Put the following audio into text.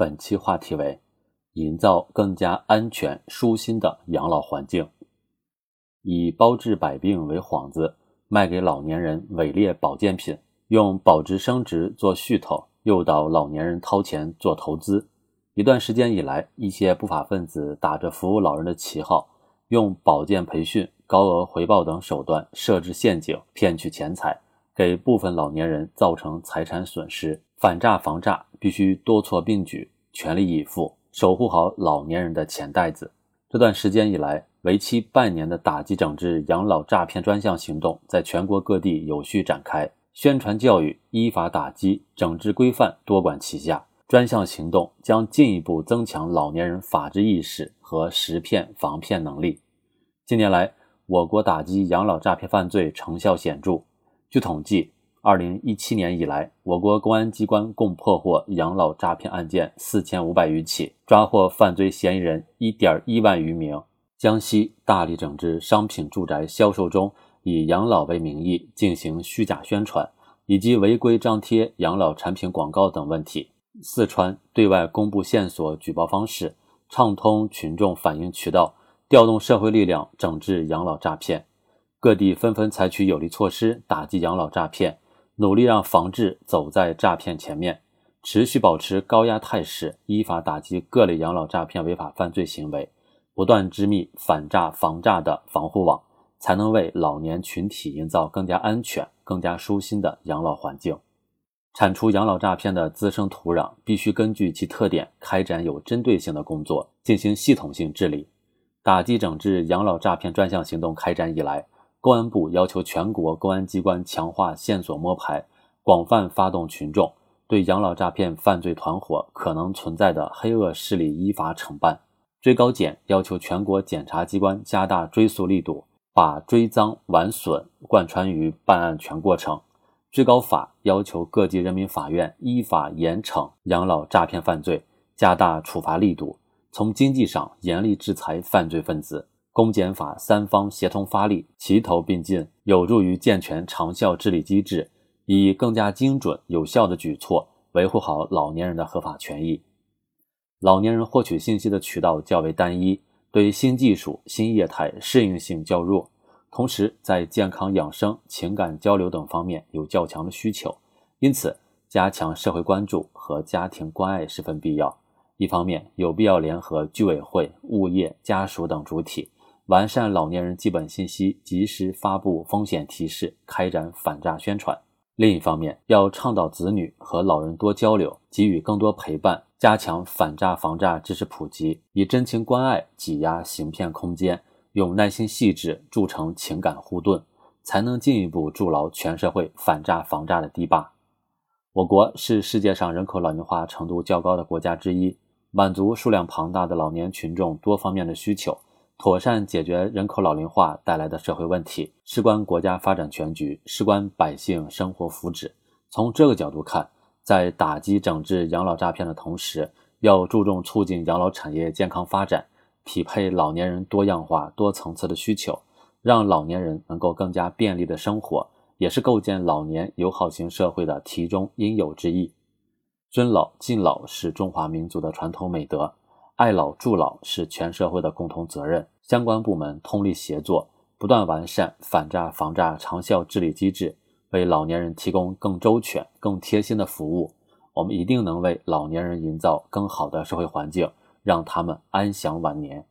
本期话题为：营造更加安全、舒心的养老环境。以包治百病为幌子，卖给老年人伪劣保健品，用保值升值做噱头，诱导老年人掏钱做投资。一段时间以来，一些不法分子打着服务老人的旗号，用保健培训、高额回报等手段设置陷阱，骗取钱财，给部分老年人造成财产损失。反诈防诈必须多措并举，全力以赴，守护好老年人的钱袋子。这段时间以来，为期半年的打击整治养老诈骗专项行动在全国各地有序展开，宣传教育、依法打击、整治规范多管齐下。专项行动将进一步增强老年人法治意识和识骗防骗能力。近年来，我国打击养老诈骗犯罪成效显著。据统计，二零一七年以来，我国公安机关共破获养老诈骗案件四千五百余起，抓获犯罪嫌疑人一点一万余名。江西大力整治商品住宅销售中以养老为名义进行虚假宣传，以及违规张贴养老产品广告等问题。四川对外公布线索举报方式，畅通群众反映渠道，调动社会力量整治养老诈骗。各地纷纷采取有力措施打击养老诈骗。努力让防治走在诈骗前面，持续保持高压态势，依法打击各类养老诈骗违法犯罪行为，不断织密反诈防诈的防护网，才能为老年群体营造更加安全、更加舒心的养老环境。铲除养老诈骗的滋生土壤，必须根据其特点开展有针对性的工作，进行系统性治理。打击整治养老诈骗专项行动开展以来，公安部要求全国公安机关强化线索摸排，广泛发动群众对养老诈骗犯罪团伙可能存在的黑恶势力依法惩办。最高检要求全国检察机关加大追诉力度，把追赃挽损贯穿于办案全过程。最高法要求各级人民法院依法严惩养老诈骗犯罪，加大处罚力度，从经济上严厉制裁犯罪分子。公检法三方协同发力，齐头并进，有助于健全长效治理机制，以更加精准有效的举措维护好老年人的合法权益。老年人获取信息的渠道较为单一，对新技术、新业态适应性较弱，同时在健康养生、情感交流等方面有较强的需求，因此加强社会关注和家庭关爱十分必要。一方面，有必要联合居委会、物业、家属等主体。完善老年人基本信息，及时发布风险提示，开展反诈宣传。另一方面，要倡导子女和老人多交流，给予更多陪伴，加强反诈防诈知识普及，以真情关爱挤压行骗空间，用耐心细致铸成情感护盾，才能进一步筑牢全社会反诈防诈的堤坝。我国是世界上人口老龄化程度较高的国家之一，满足数量庞大的老年群众多方面的需求。妥善解决人口老龄化带来的社会问题，事关国家发展全局，事关百姓生活福祉。从这个角度看，在打击整治养老诈骗的同时，要注重促进养老产业健康发展，匹配老年人多样化、多层次的需求，让老年人能够更加便利的生活，也是构建老年友好型社会的题中应有之义。尊老敬老是中华民族的传统美德。爱老助老是全社会的共同责任，相关部门通力协作，不断完善反诈防诈长效治理机制，为老年人提供更周全、更贴心的服务，我们一定能为老年人营造更好的社会环境，让他们安享晚年。